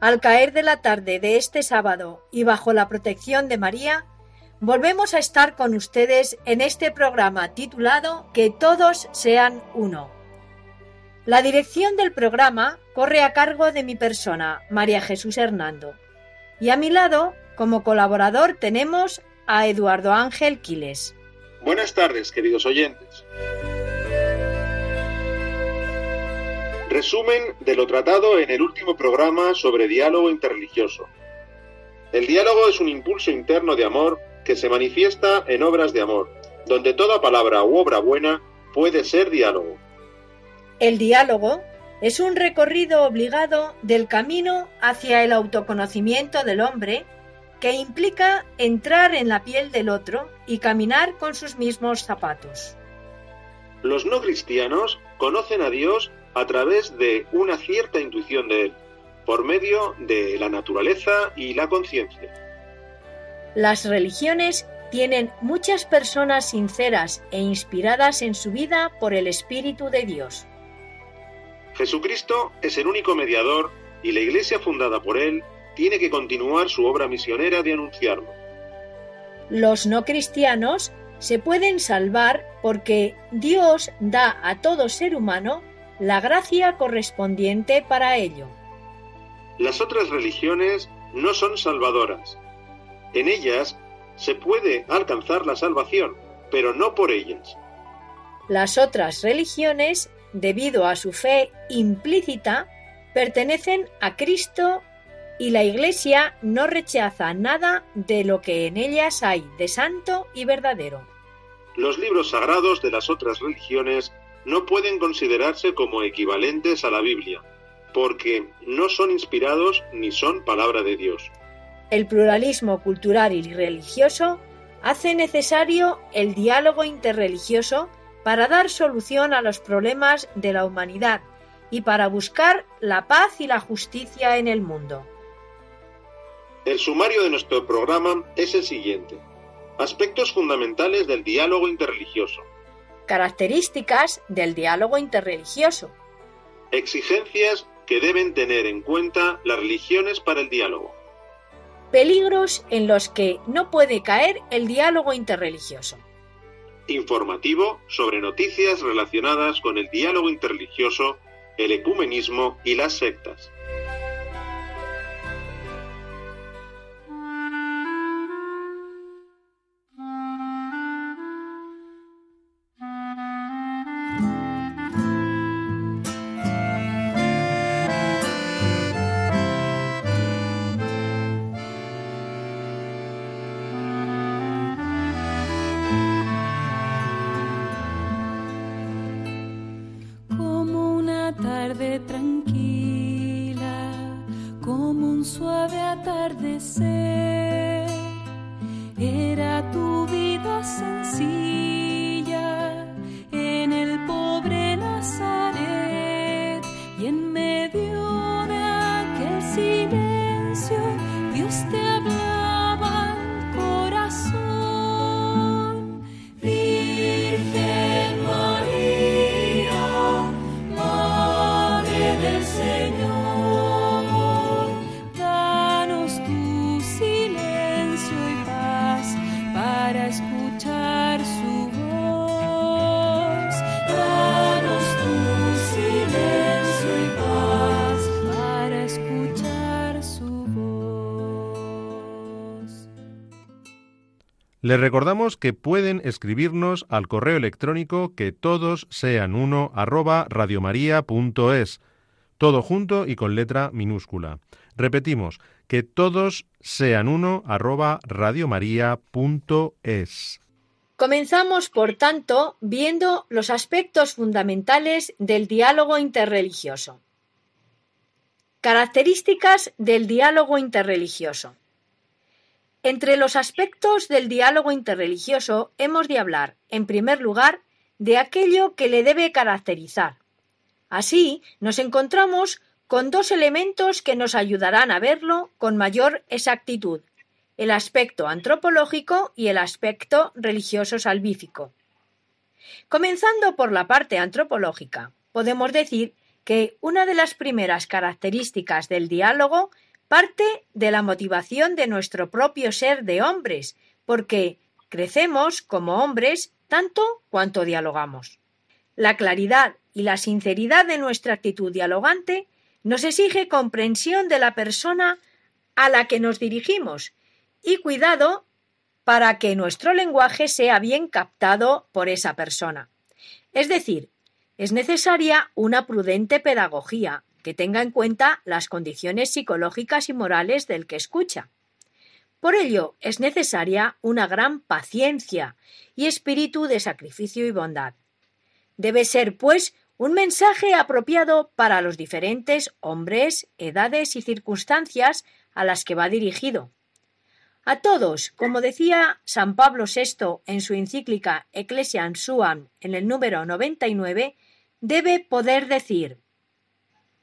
Al caer de la tarde de este sábado y bajo la protección de María, volvemos a estar con ustedes en este programa titulado Que todos sean uno. La dirección del programa corre a cargo de mi persona, María Jesús Hernando. Y a mi lado, como colaborador, tenemos a Eduardo Ángel Quiles. Buenas tardes, queridos oyentes. Resumen de lo tratado en el último programa sobre diálogo interreligioso. El diálogo es un impulso interno de amor que se manifiesta en obras de amor, donde toda palabra u obra buena puede ser diálogo. El diálogo es un recorrido obligado del camino hacia el autoconocimiento del hombre que implica entrar en la piel del otro y caminar con sus mismos zapatos. Los no cristianos conocen a Dios a través de una cierta intuición de él, por medio de la naturaleza y la conciencia. Las religiones tienen muchas personas sinceras e inspiradas en su vida por el Espíritu de Dios. Jesucristo es el único mediador y la iglesia fundada por él tiene que continuar su obra misionera de anunciarlo. Los no cristianos se pueden salvar porque Dios da a todo ser humano la gracia correspondiente para ello. Las otras religiones no son salvadoras. En ellas se puede alcanzar la salvación, pero no por ellas. Las otras religiones, debido a su fe implícita, pertenecen a Cristo y la Iglesia no rechaza nada de lo que en ellas hay de santo y verdadero. Los libros sagrados de las otras religiones no pueden considerarse como equivalentes a la Biblia, porque no son inspirados ni son palabra de Dios. El pluralismo cultural y religioso hace necesario el diálogo interreligioso para dar solución a los problemas de la humanidad y para buscar la paz y la justicia en el mundo. El sumario de nuestro programa es el siguiente. Aspectos fundamentales del diálogo interreligioso. Características del diálogo interreligioso. Exigencias que deben tener en cuenta las religiones para el diálogo. Peligros en los que no puede caer el diálogo interreligioso. Informativo sobre noticias relacionadas con el diálogo interreligioso, el ecumenismo y las sectas. Era tu vida sencilla Les recordamos que pueden escribirnos al correo electrónico que todos sean uno arroba radiomaria.es, todo junto y con letra minúscula. Repetimos, que todos sean uno arroba radiomaria.es. Comenzamos, por tanto, viendo los aspectos fundamentales del diálogo interreligioso. Características del diálogo interreligioso. Entre los aspectos del diálogo interreligioso hemos de hablar, en primer lugar, de aquello que le debe caracterizar. Así, nos encontramos con dos elementos que nos ayudarán a verlo con mayor exactitud, el aspecto antropológico y el aspecto religioso salvífico. Comenzando por la parte antropológica, podemos decir que una de las primeras características del diálogo parte de la motivación de nuestro propio ser de hombres, porque crecemos como hombres tanto cuanto dialogamos. La claridad y la sinceridad de nuestra actitud dialogante nos exige comprensión de la persona a la que nos dirigimos y cuidado para que nuestro lenguaje sea bien captado por esa persona. Es decir, es necesaria una prudente pedagogía que tenga en cuenta las condiciones psicológicas y morales del que escucha. Por ello, es necesaria una gran paciencia y espíritu de sacrificio y bondad. Debe ser, pues, un mensaje apropiado para los diferentes hombres, edades y circunstancias a las que va dirigido. A todos, como decía San Pablo VI en su encíclica Ecclesiam Suam en el número 99, debe poder decir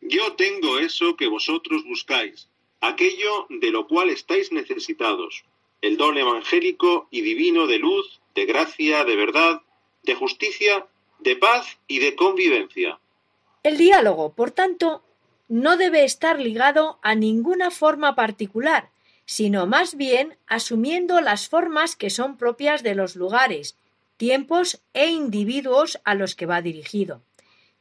Yo tengo eso que vosotros buscáis, aquello de lo cual estáis necesitados, el don evangélico y divino de luz, de gracia, de verdad, de justicia, de paz y de convivencia. El diálogo, por tanto, no debe estar ligado a ninguna forma particular, sino más bien asumiendo las formas que son propias de los lugares, tiempos e individuos a los que va dirigido.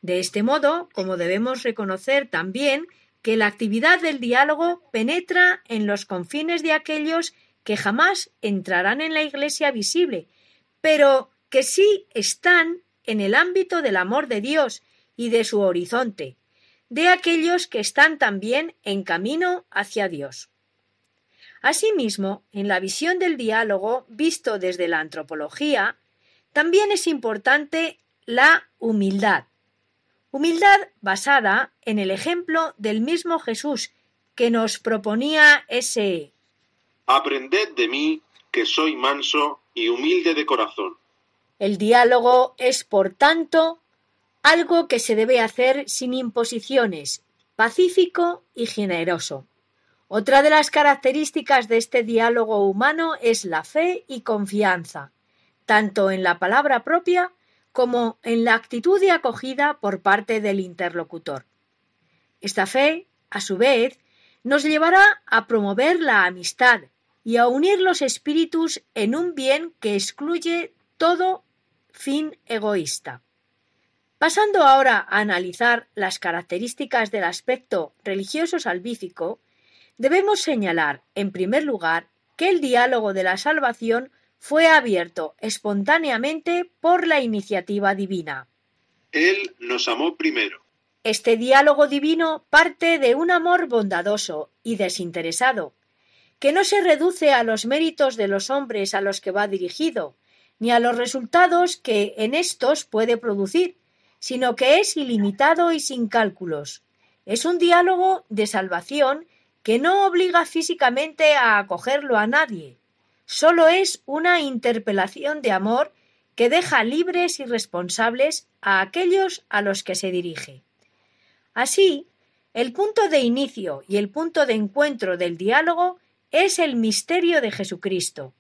De este modo, como debemos reconocer también que la actividad del diálogo penetra en los confines de aquellos que jamás entrarán en la Iglesia visible, pero que sí están en el ámbito del amor de Dios y de su horizonte, de aquellos que están también en camino hacia Dios. Asimismo, en la visión del diálogo visto desde la antropología, también es importante la humildad, Humildad basada en el ejemplo del mismo Jesús que nos proponía ese Aprended de mí, que soy manso y humilde de corazón. El diálogo es, por tanto, algo que se debe hacer sin imposiciones, pacífico y generoso. Otra de las características de este diálogo humano es la fe y confianza, tanto en la palabra propia como en la actitud de acogida por parte del interlocutor. Esta fe, a su vez, nos llevará a promover la amistad y a unir los espíritus en un bien que excluye todo fin egoísta. Pasando ahora a analizar las características del aspecto religioso salvífico, debemos señalar, en primer lugar, que el diálogo de la salvación fue abierto espontáneamente por la iniciativa divina. Él nos amó primero. Este diálogo divino parte de un amor bondadoso y desinteresado, que no se reduce a los méritos de los hombres a los que va dirigido, ni a los resultados que en éstos puede producir, sino que es ilimitado y sin cálculos. Es un diálogo de salvación que no obliga físicamente a acogerlo a nadie, solo es una interpelación de amor que deja libres y responsables a aquellos a los que se dirige. Así, el punto de inicio y el punto de encuentro del diálogo es el misterio de Jesucristo.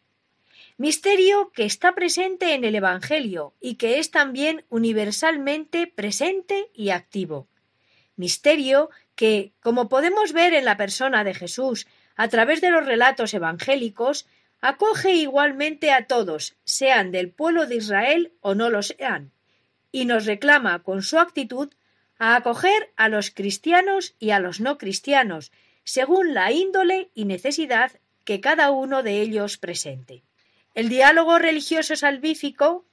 Misterio que está presente en el Evangelio y que es también universalmente presente y activo. Misterio que, como podemos ver en la persona de Jesús a través de los relatos evangélicos, acoge igualmente a todos, sean del pueblo de Israel o no lo sean, y nos reclama con su actitud a acoger a los cristianos y a los no cristianos, según la índole y necesidad que cada uno de ellos presente. El diálogo religioso salvífico,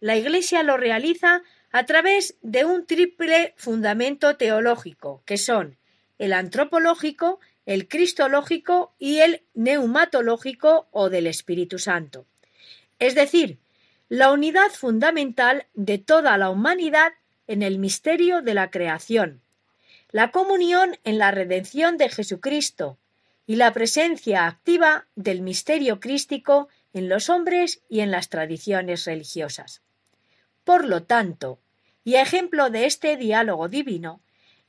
la Iglesia lo realiza a través de un triple fundamento teológico, que son el antropológico, el cristológico y el neumatológico o del Espíritu Santo. Es decir, la unidad fundamental de toda la humanidad en el misterio de la creación, la comunión en la redención de Jesucristo y la presencia activa del misterio crístico en los hombres y en las tradiciones religiosas. Por lo tanto, y ejemplo de este diálogo divino,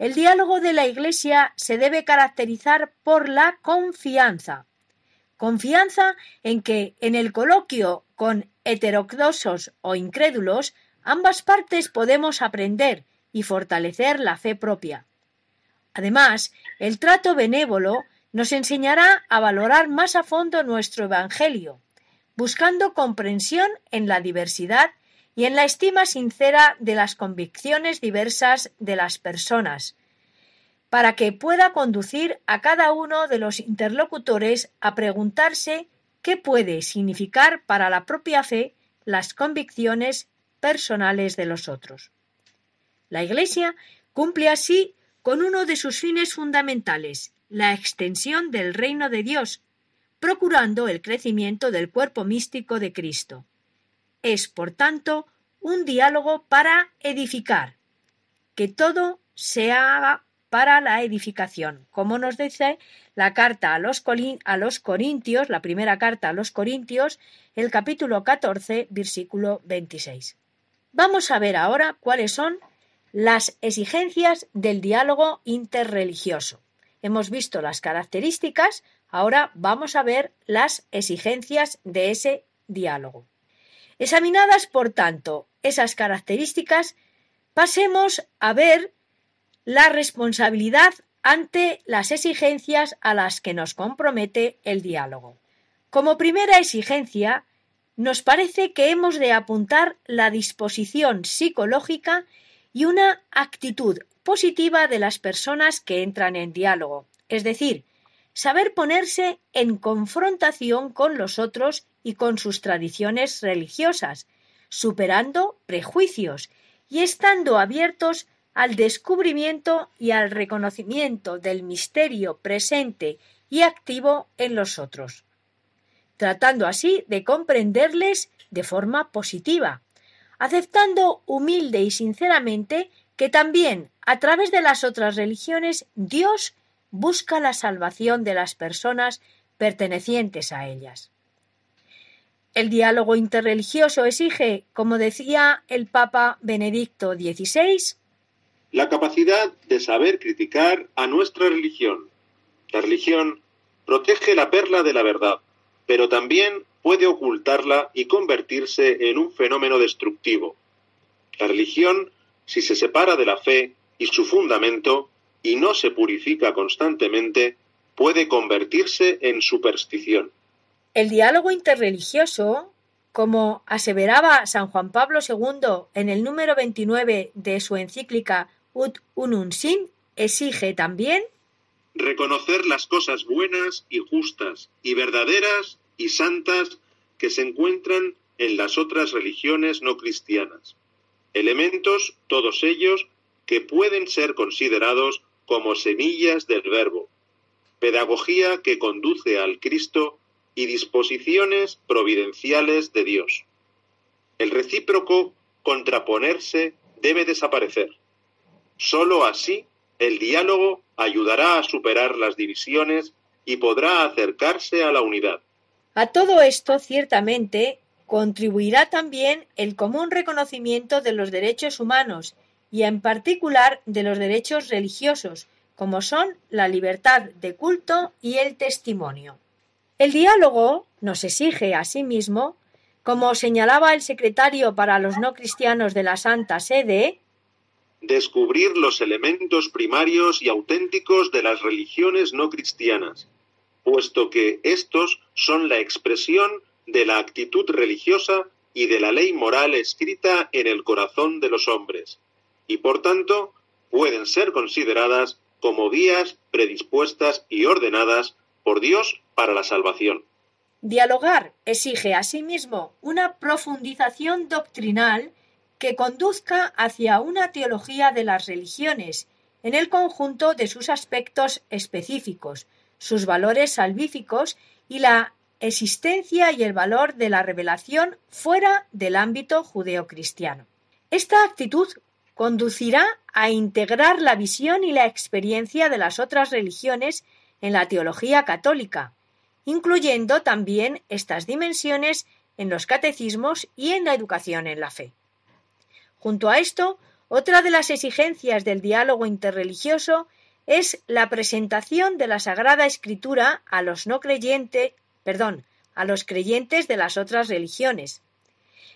el diálogo de la Iglesia se debe caracterizar por la confianza. Confianza en que en el coloquio con heterodoxos o incrédulos ambas partes podemos aprender y fortalecer la fe propia. Además, el trato benévolo nos enseñará a valorar más a fondo nuestro Evangelio, buscando comprensión en la diversidad y en la estima sincera de las convicciones diversas de las personas, para que pueda conducir a cada uno de los interlocutores a preguntarse qué puede significar para la propia fe las convicciones personales de los otros. La Iglesia cumple así con uno de sus fines fundamentales, la extensión del reino de Dios, procurando el crecimiento del cuerpo místico de Cristo. Es, por tanto, un diálogo para edificar, que todo se haga para la edificación, como nos dice la carta a los, a los, Corintios, la primera carta a los Corintios, el capítulo 14, versículo 26. Vamos a ver ahora cuáles son las exigencias del diálogo interreligioso. Hemos visto las características, ahora vamos a ver las exigencias de ese diálogo. Examinadas, por tanto, esas características, pasemos a ver la responsabilidad ante las exigencias a las que nos compromete el diálogo. Como primera exigencia, nos parece que hemos de apuntar la disposición psicológica y una actitud positiva de las personas que entran en diálogo, es decir, saber ponerse en confrontación con los otros y con sus tradiciones religiosas, superando prejuicios y estando abiertos al descubrimiento y al reconocimiento del misterio presente y activo en los otros, tratando así de comprenderles de forma positiva, aceptando humilde y sinceramente que también a través de las otras religiones Dios busca la salvación de las personas pertenecientes a ellas. El diálogo interreligioso exige, como decía el Papa Benedicto XVI, la capacidad de saber criticar a nuestra religión. La religión protege la perla de la verdad, pero también puede ocultarla y convertirse en un fenómeno destructivo. La religión, si se separa de la fe y su fundamento, y no se purifica constantemente, puede convertirse en superstición. El diálogo interreligioso, como aseveraba San Juan Pablo II en el número 29 de su encíclica Ut Unum Sin, exige también reconocer las cosas buenas y justas y verdaderas y santas que se encuentran en las otras religiones no cristianas, elementos, todos ellos, que pueden ser considerados como semillas del verbo, pedagogía que conduce al Cristo y disposiciones providenciales de Dios. El recíproco contraponerse debe desaparecer. Sólo así el diálogo ayudará a superar las divisiones y podrá acercarse a la unidad. A todo esto, ciertamente, contribuirá también el común reconocimiento de los derechos humanos y en particular de los derechos religiosos, como son la libertad de culto y el testimonio. El diálogo nos exige asimismo, como señalaba el secretario para los no cristianos de la Santa Sede, descubrir los elementos primarios y auténticos de las religiones no cristianas, puesto que estos son la expresión de la actitud religiosa y de la ley moral escrita en el corazón de los hombres, y por tanto pueden ser consideradas como vías predispuestas y ordenadas por Dios para la salvación. Dialogar exige asimismo una profundización doctrinal que conduzca hacia una teología de las religiones en el conjunto de sus aspectos específicos, sus valores salvíficos y la existencia y el valor de la revelación fuera del ámbito judeocristiano. Esta actitud conducirá a integrar la visión y la experiencia de las otras religiones en la teología católica, incluyendo también estas dimensiones en los catecismos y en la educación en la fe. Junto a esto, otra de las exigencias del diálogo interreligioso es la presentación de la Sagrada Escritura a los no creyentes, perdón, a los creyentes de las otras religiones.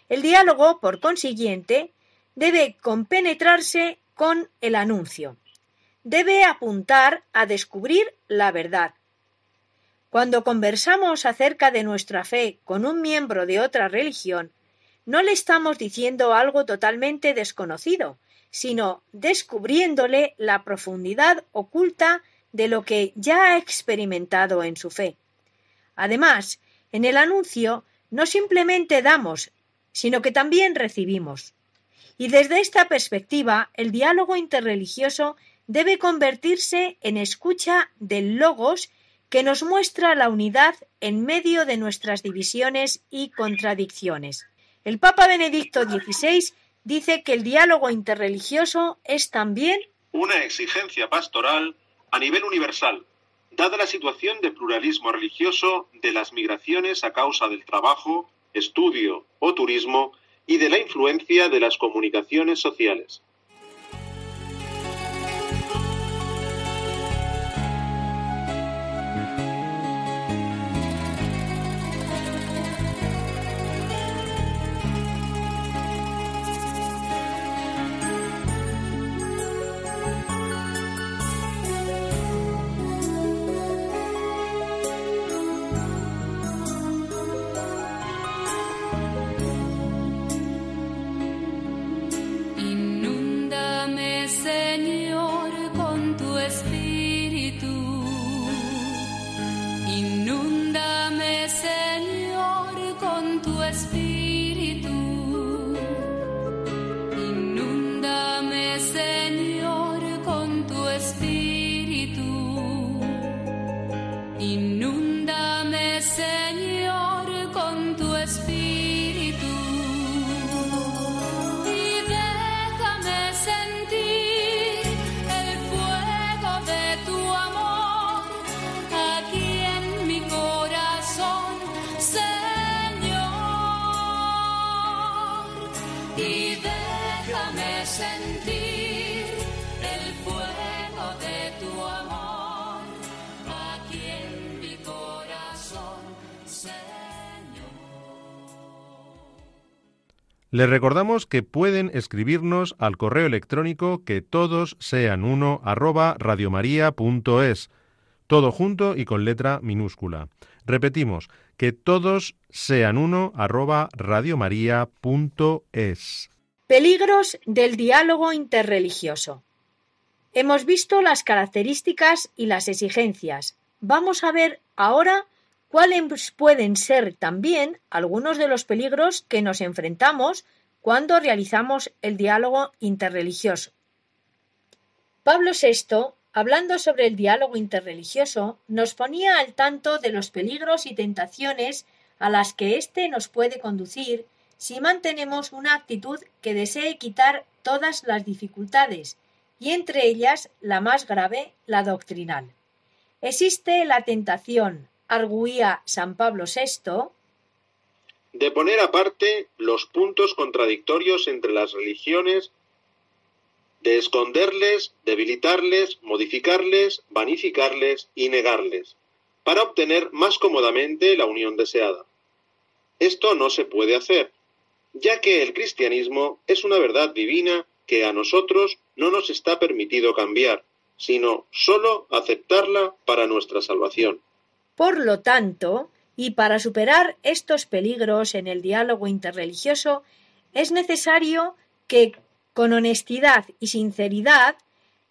El diálogo, por consiguiente, debe compenetrarse con el anuncio. Debe apuntar a descubrir la verdad. Cuando conversamos acerca de nuestra fe con un miembro de otra religión, no le estamos diciendo algo totalmente desconocido, sino descubriéndole la profundidad oculta de lo que ya ha experimentado en su fe. Además, en el anuncio no simplemente damos, sino que también recibimos. Y desde esta perspectiva, el diálogo interreligioso debe convertirse en escucha del logos que nos muestra la unidad en medio de nuestras divisiones y contradicciones. El Papa Benedicto XVI dice que el diálogo interreligioso es también una exigencia pastoral a nivel universal, dada la situación de pluralismo religioso de las migraciones a causa del trabajo, estudio o turismo y de la influencia de las comunicaciones sociales. Les recordamos que pueden escribirnos al correo electrónico que todos sean uno arroba todo junto y con letra minúscula. Repetimos, que todos sean uno arroba. Peligros del diálogo interreligioso. Hemos visto las características y las exigencias. Vamos a ver ahora cuáles pueden ser también algunos de los peligros que nos enfrentamos cuando realizamos el diálogo interreligioso. Pablo VI, hablando sobre el diálogo interreligioso, nos ponía al tanto de los peligros y tentaciones a las que éste nos puede conducir si mantenemos una actitud que desee quitar todas las dificultades, y entre ellas la más grave, la doctrinal. Existe la tentación, arguía San Pablo VI, de poner aparte los puntos contradictorios entre las religiones, de esconderles, debilitarles, modificarles, vanificarles y negarles, para obtener más cómodamente la unión deseada. Esto no se puede hacer, ya que el cristianismo es una verdad divina que a nosotros no nos está permitido cambiar, sino sólo aceptarla para nuestra salvación. Por lo tanto, y para superar estos peligros en el diálogo interreligioso, es necesario que, con honestidad y sinceridad,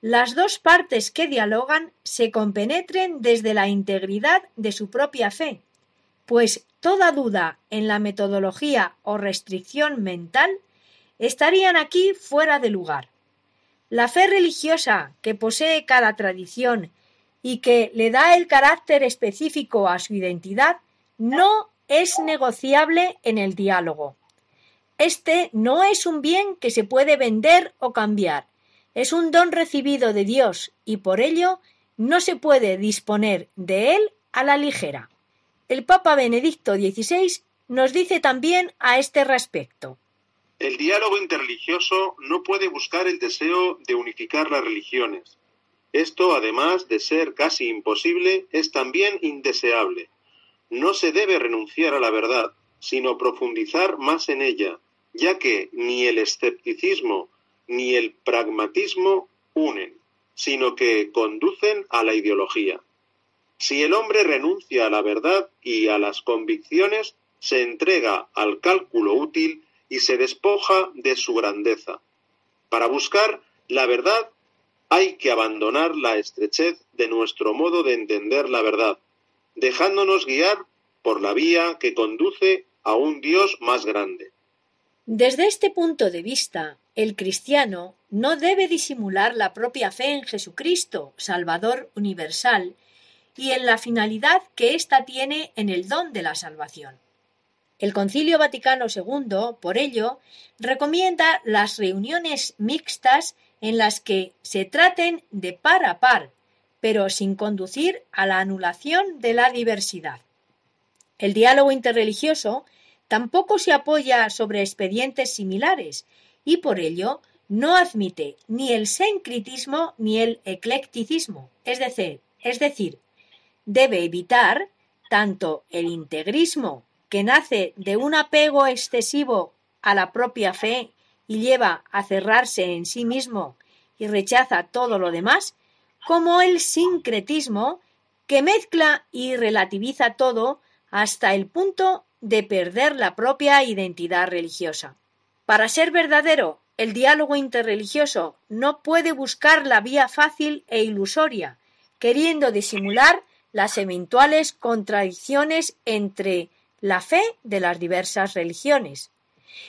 las dos partes que dialogan se compenetren desde la integridad de su propia fe, pues toda duda en la metodología o restricción mental estarían aquí fuera de lugar. La fe religiosa que posee cada tradición y que le da el carácter específico a su identidad no es negociable en el diálogo. Este no es un bien que se puede vender o cambiar, es un don recibido de Dios y por ello no se puede disponer de él a la ligera. El Papa Benedicto XVI nos dice también a este respecto. El diálogo interreligioso no puede buscar el deseo de unificar las religiones. Esto, además de ser casi imposible, es también indeseable. No se debe renunciar a la verdad, sino profundizar más en ella, ya que ni el escepticismo ni el pragmatismo unen, sino que conducen a la ideología. Si el hombre renuncia a la verdad y a las convicciones, se entrega al cálculo útil y se despoja de su grandeza. Para buscar la verdad hay que abandonar la estrechez de nuestro modo de entender la verdad, dejándonos guiar por la vía que conduce a un Dios más grande. Desde este punto de vista, el cristiano no debe disimular la propia fe en Jesucristo, Salvador universal, y en la finalidad que ésta tiene en el don de la salvación. El Concilio Vaticano II, por ello, recomienda las reuniones mixtas en las que se traten de par a par, pero sin conducir a la anulación de la diversidad. El diálogo interreligioso tampoco se apoya sobre expedientes similares y por ello no admite ni el sincretismo ni el eclecticismo, es decir, es decir, debe evitar tanto el integrismo que nace de un apego excesivo a la propia fe y lleva a cerrarse en sí mismo y rechaza todo lo demás, como el sincretismo que mezcla y relativiza todo hasta el punto de perder la propia identidad religiosa. Para ser verdadero, el diálogo interreligioso no puede buscar la vía fácil e ilusoria, queriendo disimular las eventuales contradicciones entre la fe de las diversas religiones,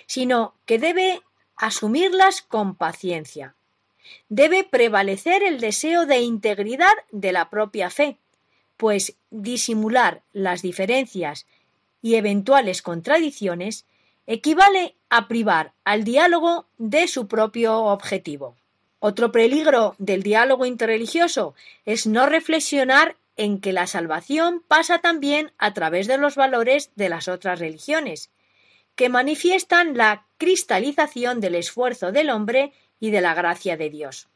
sino que debe asumirlas con paciencia. Debe prevalecer el deseo de integridad de la propia fe, pues disimular las diferencias y eventuales contradicciones equivale a privar al diálogo de su propio objetivo. Otro peligro del diálogo interreligioso es no reflexionar en que la salvación pasa también a través de los valores de las otras religiones, que manifiestan la cristalización del esfuerzo del hombre y de la gracia de Dios.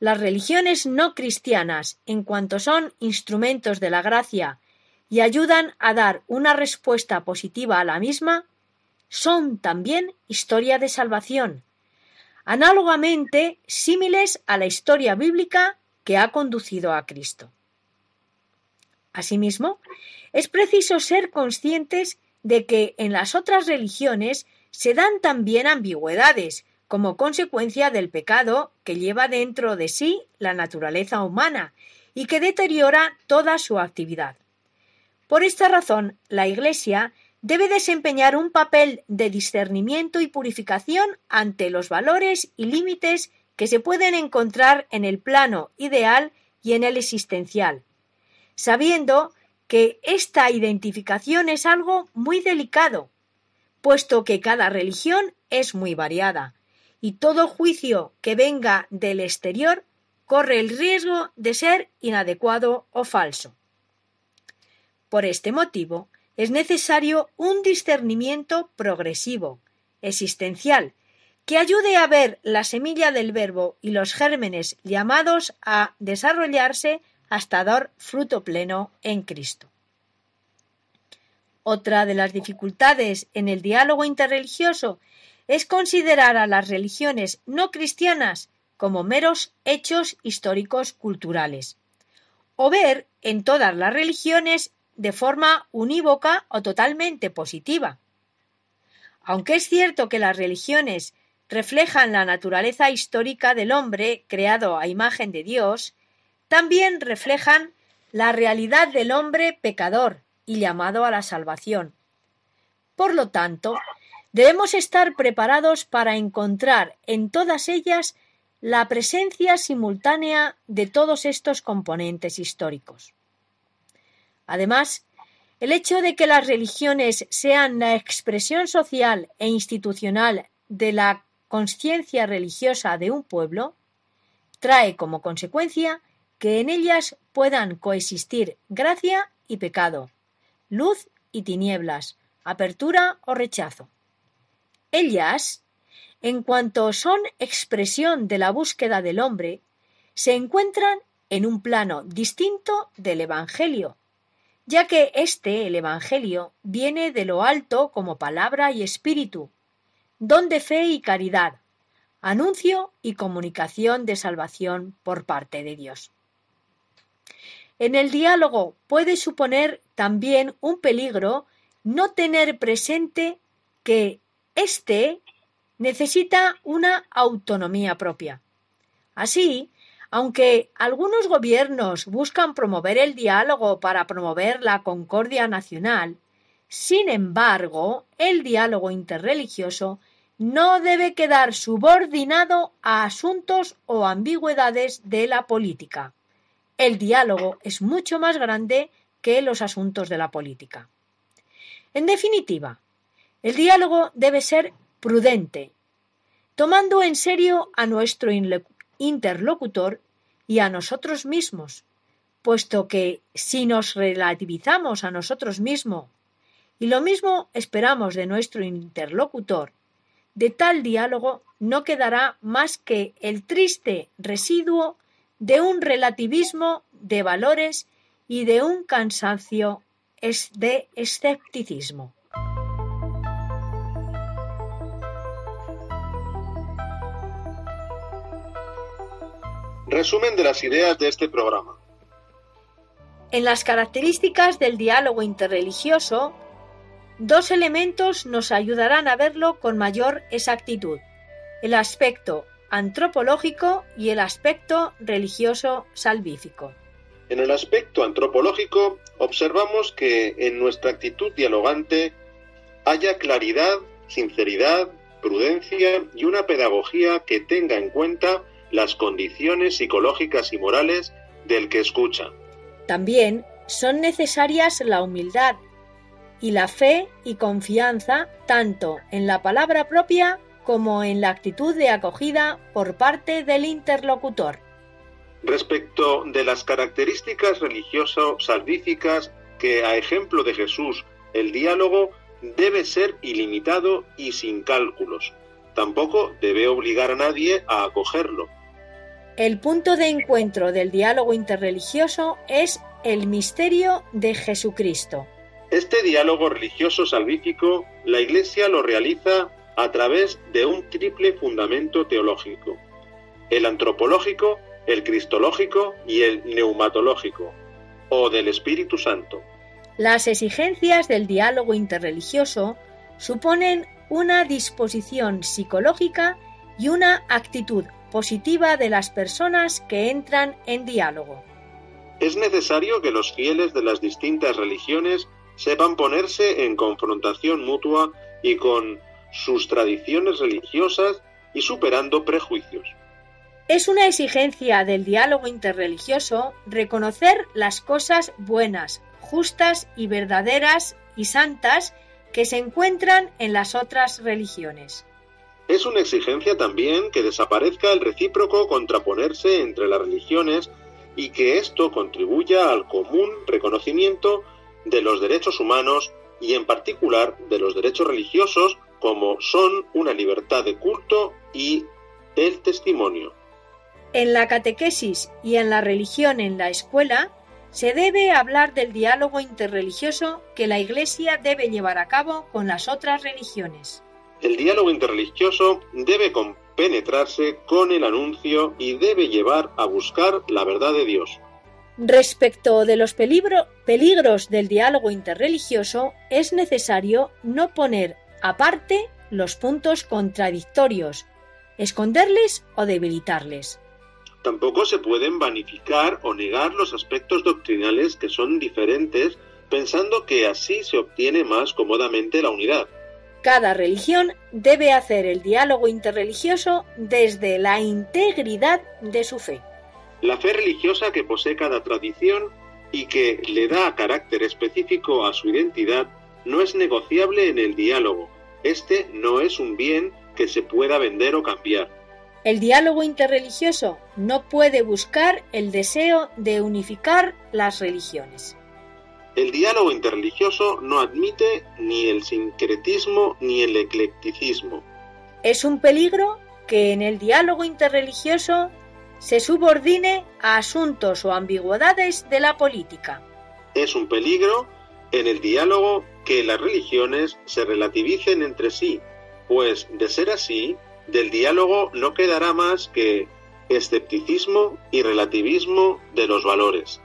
Las religiones no cristianas, en cuanto son instrumentos de la gracia y ayudan a dar una respuesta positiva a la misma, son también historia de salvación, análogamente símiles a la historia bíblica que ha conducido a Cristo. Asimismo, es preciso ser conscientes de que en las otras religiones se dan también ambigüedades como consecuencia del pecado que lleva dentro de sí la naturaleza humana y que deteriora toda su actividad. Por esta razón, la Iglesia debe desempeñar un papel de discernimiento y purificación ante los valores y límites que se pueden encontrar en el plano ideal y en el existencial, sabiendo que esta identificación es algo muy delicado, puesto que cada religión es muy variada, y todo juicio que venga del exterior corre el riesgo de ser inadecuado o falso. Por este motivo, es necesario un discernimiento progresivo, existencial, que ayude a ver la semilla del verbo y los gérmenes llamados a desarrollarse hasta dar fruto pleno en Cristo. Otra de las dificultades en el diálogo interreligioso es considerar a las religiones no cristianas como meros hechos históricos culturales, o ver en todas las religiones de forma unívoca o totalmente positiva. Aunque es cierto que las religiones reflejan la naturaleza histórica del hombre creado a imagen de Dios, también reflejan la realidad del hombre pecador y llamado a la salvación. Por lo tanto, debemos estar preparados para encontrar en todas ellas la presencia simultánea de todos estos componentes históricos. Además, El hecho de que las religiones sean la expresión social e institucional de la conciencia religiosa de un pueblo trae como consecuencia que en ellas puedan coexistir gracia y pecado, luz y tinieblas, apertura o rechazo. Ellas, en cuanto son expresión de la búsqueda del hombre, se encuentran en un plano distinto del Evangelio, ya que este, el Evangelio, viene de lo alto como palabra y espíritu, don de fe y caridad, anuncio y comunicación de salvación por parte de Dios. En el diálogo puede suponer también un peligro no tener presente que éste necesita una autonomía propia. Así, aunque algunos gobiernos buscan promover el diálogo para promover la concordia nacional, sin embargo, el diálogo interreligioso no debe quedar subordinado a asuntos o ambigüedades de la política. El diálogo es mucho más grande que los asuntos de la política. En definitiva, el diálogo debe ser prudente, tomando en serio a nuestro interlocutor y a nosotros mismos, puesto que si nos relativizamos a nosotros mismos y lo mismo esperamos de nuestro interlocutor, de tal diálogo no quedará más que el triste residuo de un relativismo de valores y de un cansancio de escepticismo. Resumen de las ideas de este programa. En las características del diálogo interreligioso Dos elementos nos ayudarán a verlo con mayor exactitud, el aspecto antropológico y el aspecto religioso salvífico. En el aspecto antropológico observamos que en nuestra actitud dialogante haya claridad, sinceridad, prudencia y una pedagogía que tenga en cuenta las condiciones psicológicas y morales del que escucha. También son necesarias la humildad y la fe y confianza tanto en la palabra propia como en la actitud de acogida por parte del interlocutor. Respecto de las características religioso-salvíficas que, a ejemplo de Jesús, el diálogo debe ser ilimitado y sin cálculos. Tampoco debe obligar a nadie a acogerlo. El punto de encuentro del diálogo interreligioso es el misterio de Jesucristo. Este diálogo religioso salvífico la Iglesia lo realiza a través de un triple fundamento teológico, el antropológico, el cristológico y el neumatológico, o del Espíritu Santo. Las exigencias del diálogo interreligioso suponen una disposición psicológica y una actitud positiva de las personas que entran en diálogo. Es necesario que los fieles de las distintas religiones sepan ponerse en confrontación mutua y con sus tradiciones religiosas y superando prejuicios. Es una exigencia del diálogo interreligioso reconocer las cosas buenas, justas y verdaderas y santas que se encuentran en las otras religiones. Es una exigencia también que desaparezca el recíproco contraponerse entre las religiones y que esto contribuya al común reconocimiento de los derechos humanos y en particular de los derechos religiosos como son una libertad de culto y el testimonio. En la catequesis y en la religión en la escuela se debe hablar del diálogo interreligioso que la Iglesia debe llevar a cabo con las otras religiones. El diálogo interreligioso debe compenetrarse con el anuncio y debe llevar a buscar la verdad de Dios. Respecto de los peligros del diálogo interreligioso, es necesario no poner aparte los puntos contradictorios, esconderles o debilitarles. Tampoco se pueden vanificar o negar los aspectos doctrinales que son diferentes, pensando que así se obtiene más cómodamente la unidad. Cada religión debe hacer el diálogo interreligioso desde la integridad de su fe. La fe religiosa que posee cada tradición y que le da carácter específico a su identidad no es negociable en el diálogo. Este no es un bien que se pueda vender o cambiar. El diálogo interreligioso no puede buscar el deseo de unificar las religiones. El diálogo interreligioso no admite ni el sincretismo ni el eclecticismo. Es un peligro que en el diálogo interreligioso se subordine a asuntos o ambigüedades de la política. Es un peligro en el diálogo que las religiones se relativicen entre sí, pues de ser así, del diálogo no quedará más que escepticismo y relativismo de los valores.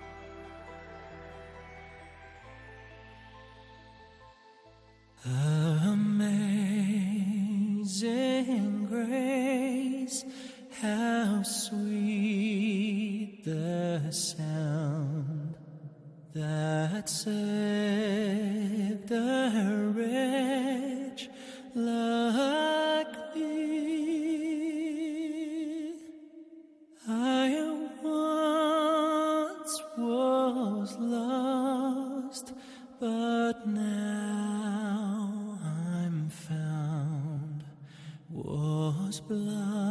That saved a wretch like me. I once was lost, but now I'm found. Was blind,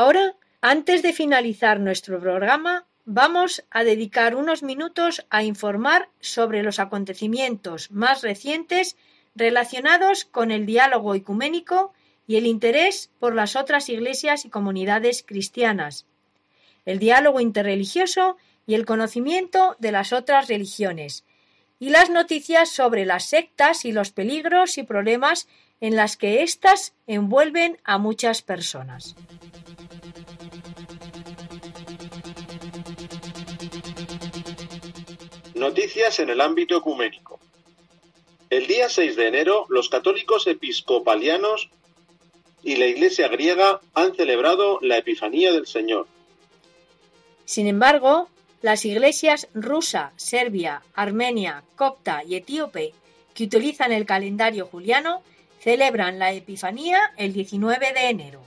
Ahora, antes de finalizar nuestro programa, vamos a dedicar unos minutos a informar sobre los acontecimientos más recientes relacionados con el diálogo ecuménico y el interés por las otras iglesias y comunidades cristianas, el diálogo interreligioso y el conocimiento de las otras religiones, y las noticias sobre las sectas y los peligros y problemas en las que éstas envuelven a muchas personas. Noticias en el ámbito ecuménico. El día 6 de enero, los católicos episcopalianos y la Iglesia griega han celebrado la Epifanía del Señor. Sin embargo, las iglesias rusa, serbia, armenia, copta y etíope, que utilizan el calendario juliano, celebran la Epifanía el 19 de enero.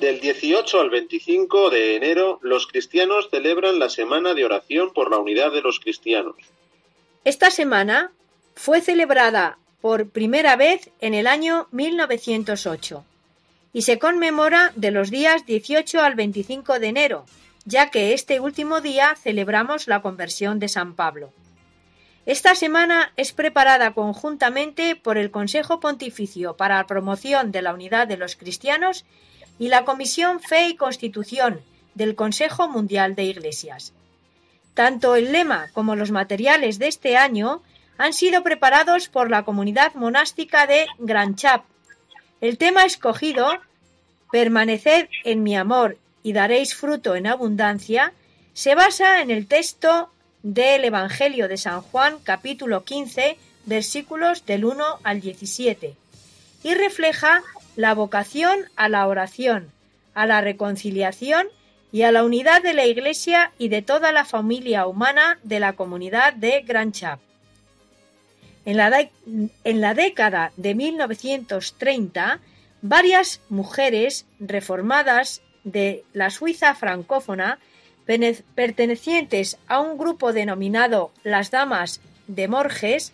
Del 18 al 25 de enero, los cristianos celebran la Semana de Oración por la Unidad de los Cristianos. Esta semana fue celebrada por primera vez en el año 1908 y se conmemora de los días 18 al 25 de enero, ya que este último día celebramos la conversión de San Pablo. Esta semana es preparada conjuntamente por el Consejo Pontificio para la Promoción de la Unidad de los Cristianos y la Comisión Fe y Constitución del Consejo Mundial de Iglesias. Tanto el lema como los materiales de este año han sido preparados por la comunidad monástica de Gran Chap. El tema escogido, Permaneced en mi amor y daréis fruto en abundancia, se basa en el texto del Evangelio de San Juan capítulo 15 versículos del 1 al 17 y refleja la vocación a la oración, a la reconciliación y a la unidad de la Iglesia y de toda la familia humana de la comunidad de Gran Chap. En la, en la década de 1930, varias mujeres reformadas de la Suiza francófona, pertenecientes a un grupo denominado las Damas de Morges,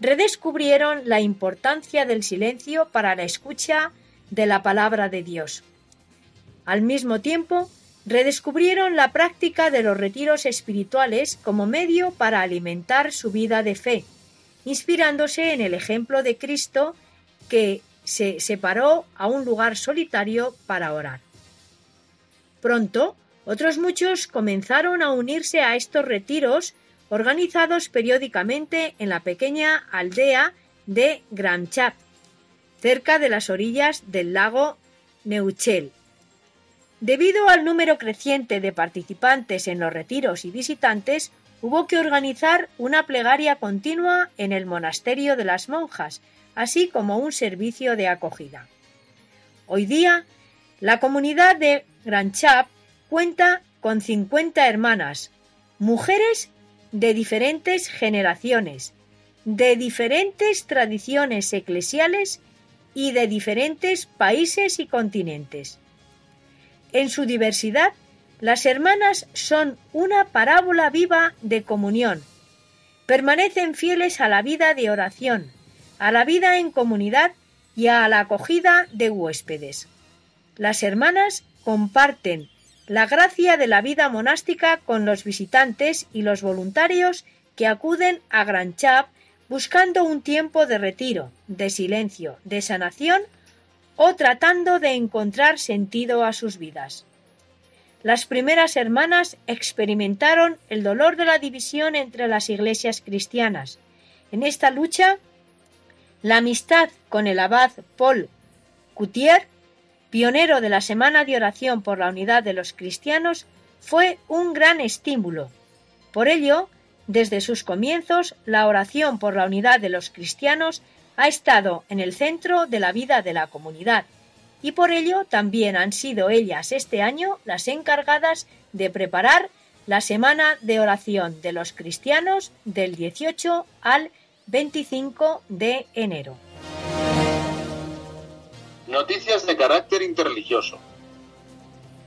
redescubrieron la importancia del silencio para la escucha de la palabra de Dios. Al mismo tiempo, redescubrieron la práctica de los retiros espirituales como medio para alimentar su vida de fe inspirándose en el ejemplo de Cristo que se separó a un lugar solitario para orar. Pronto, otros muchos comenzaron a unirse a estos retiros organizados periódicamente en la pequeña aldea de Gramchap, cerca de las orillas del lago Neuchel. Debido al número creciente de participantes en los retiros y visitantes, hubo que organizar una plegaria continua en el monasterio de las monjas, así como un servicio de acogida. Hoy día, la comunidad de Granchap cuenta con 50 hermanas, mujeres de diferentes generaciones, de diferentes tradiciones eclesiales y de diferentes países y continentes. En su diversidad, las hermanas son una parábola viva de comunión. Permanecen fieles a la vida de oración, a la vida en comunidad y a la acogida de huéspedes. Las hermanas comparten la gracia de la vida monástica con los visitantes y los voluntarios que acuden a Gran Chap buscando un tiempo de retiro, de silencio, de sanación o tratando de encontrar sentido a sus vidas. Las primeras hermanas experimentaron el dolor de la división entre las iglesias cristianas. En esta lucha, la amistad con el abad Paul Coutier, pionero de la Semana de Oración por la Unidad de los Cristianos, fue un gran estímulo. Por ello, desde sus comienzos, la oración por la unidad de los cristianos ha estado en el centro de la vida de la comunidad y por ello también han sido ellas este año las encargadas de preparar la Semana de Oración de los Cristianos del 18 al 25 de enero. Noticias de carácter interreligioso.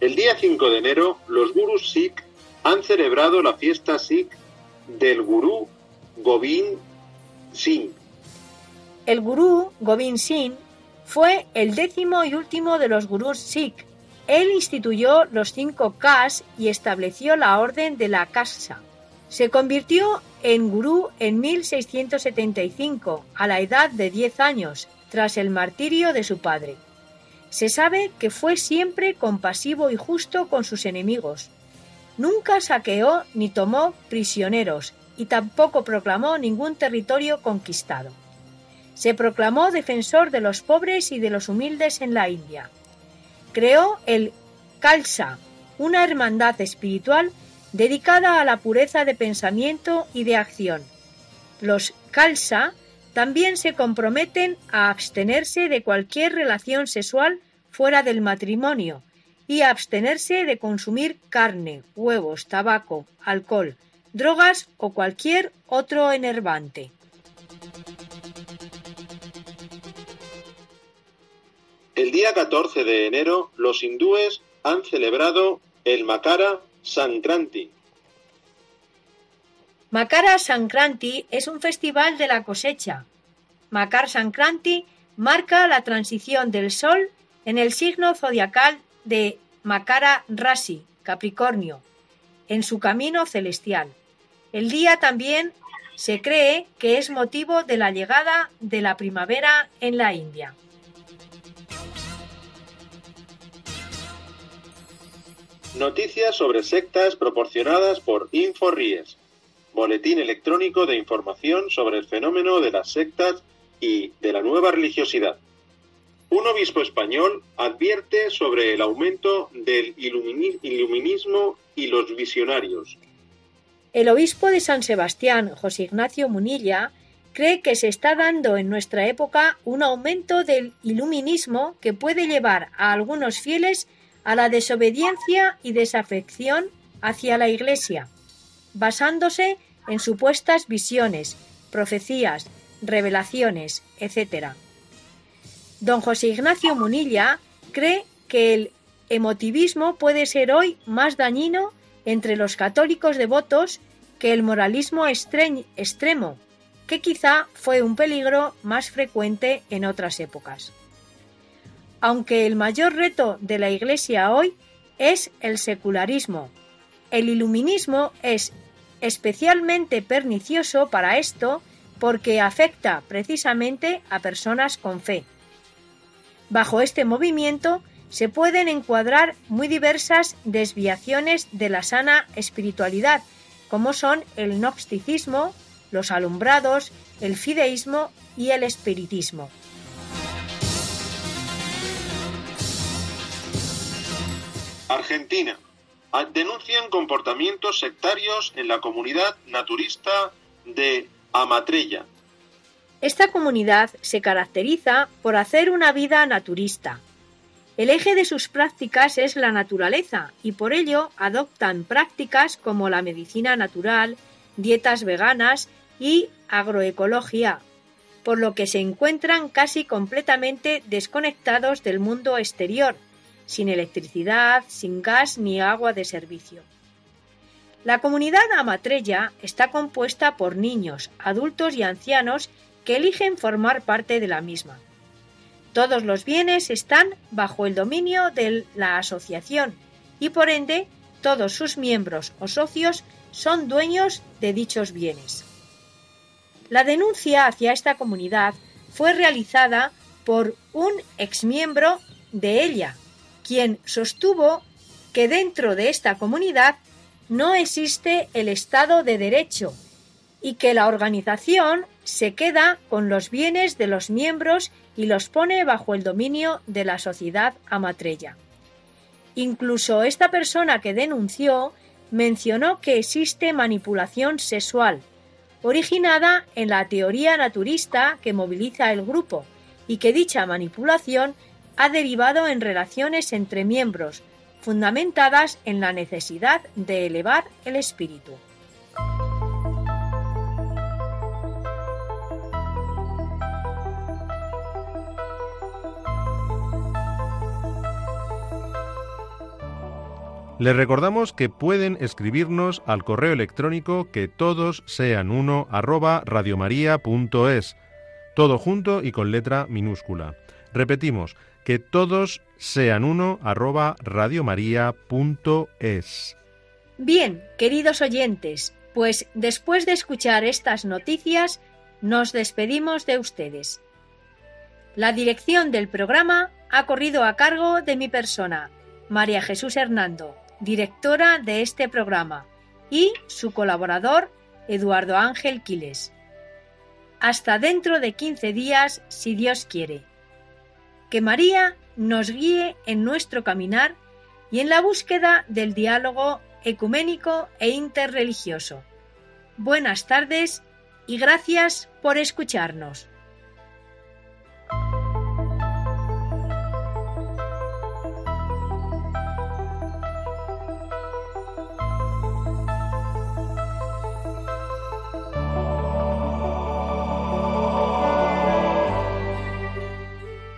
El día 5 de enero, los gurús Sikh han celebrado la fiesta Sikh del gurú Gobind Singh. El gurú Gobind Singh fue el décimo y último de los gurús Sikh. Él instituyó los cinco Kas y estableció la orden de la Kasa. Se convirtió en gurú en 1675, a la edad de 10 años, tras el martirio de su padre. Se sabe que fue siempre compasivo y justo con sus enemigos. Nunca saqueó ni tomó prisioneros y tampoco proclamó ningún territorio conquistado. Se proclamó defensor de los pobres y de los humildes en la India. Creó el Khalsa, una hermandad espiritual dedicada a la pureza de pensamiento y de acción. Los Khalsa también se comprometen a abstenerse de cualquier relación sexual fuera del matrimonio y a abstenerse de consumir carne, huevos, tabaco, alcohol, drogas o cualquier otro enervante. El día 14 de enero, los hindúes han celebrado el Makara Sankranti. Makara Sankranti es un festival de la cosecha. Makar Sankranti marca la transición del sol en el signo zodiacal de Makara Rasi, Capricornio, en su camino celestial. El día también se cree que es motivo de la llegada de la primavera en la India. Noticias sobre sectas proporcionadas por InfoRies, boletín electrónico de información sobre el fenómeno de las sectas y de la nueva religiosidad. Un obispo español advierte sobre el aumento del ilumini- iluminismo y los visionarios. El obispo de San Sebastián, José Ignacio Munilla, cree que se está dando en nuestra época un aumento del iluminismo que puede llevar a algunos fieles a la desobediencia y desafección hacia la Iglesia, basándose en supuestas visiones, profecías, revelaciones, etc. Don José Ignacio Munilla cree que el emotivismo puede ser hoy más dañino entre los católicos devotos que el moralismo extremo, que quizá fue un peligro más frecuente en otras épocas. Aunque el mayor reto de la Iglesia hoy es el secularismo, el iluminismo es especialmente pernicioso para esto porque afecta precisamente a personas con fe. Bajo este movimiento se pueden encuadrar muy diversas desviaciones de la sana espiritualidad, como son el gnosticismo, los alumbrados, el fideísmo y el espiritismo. Argentina. Ah, Denuncian comportamientos sectarios en la comunidad naturista de Amatrella. Esta comunidad se caracteriza por hacer una vida naturista. El eje de sus prácticas es la naturaleza y por ello adoptan prácticas como la medicina natural, dietas veganas y agroecología, por lo que se encuentran casi completamente desconectados del mundo exterior, sin electricidad, sin gas ni agua de servicio. La comunidad amatrella está compuesta por niños, adultos y ancianos que eligen formar parte de la misma. Todos los bienes están bajo el dominio de la asociación y por ende todos sus miembros o socios son dueños de dichos bienes. La denuncia hacia esta comunidad fue realizada por un exmiembro de ella, quien sostuvo que dentro de esta comunidad no existe el Estado de Derecho y que la organización se queda con los bienes de los miembros y los pone bajo el dominio de la sociedad amatrella. Incluso esta persona que denunció mencionó que existe manipulación sexual, originada en la teoría naturista que moviliza el grupo, y que dicha manipulación ha derivado en relaciones entre miembros, fundamentadas en la necesidad de elevar el espíritu. Les recordamos que pueden escribirnos al correo electrónico que todos sean uno arroba radiomaria.es, todo junto y con letra minúscula. Repetimos, que todos sean uno arroba radiomaria.es. Bien, queridos oyentes, pues después de escuchar estas noticias, nos despedimos de ustedes. La dirección del programa ha corrido a cargo de mi persona, María Jesús Hernando, directora de este programa, y su colaborador, Eduardo Ángel Quiles. Hasta dentro de 15 días, si Dios quiere. Que María nos guíe en nuestro caminar y en la búsqueda del diálogo ecuménico e interreligioso. Buenas tardes y gracias por escucharnos.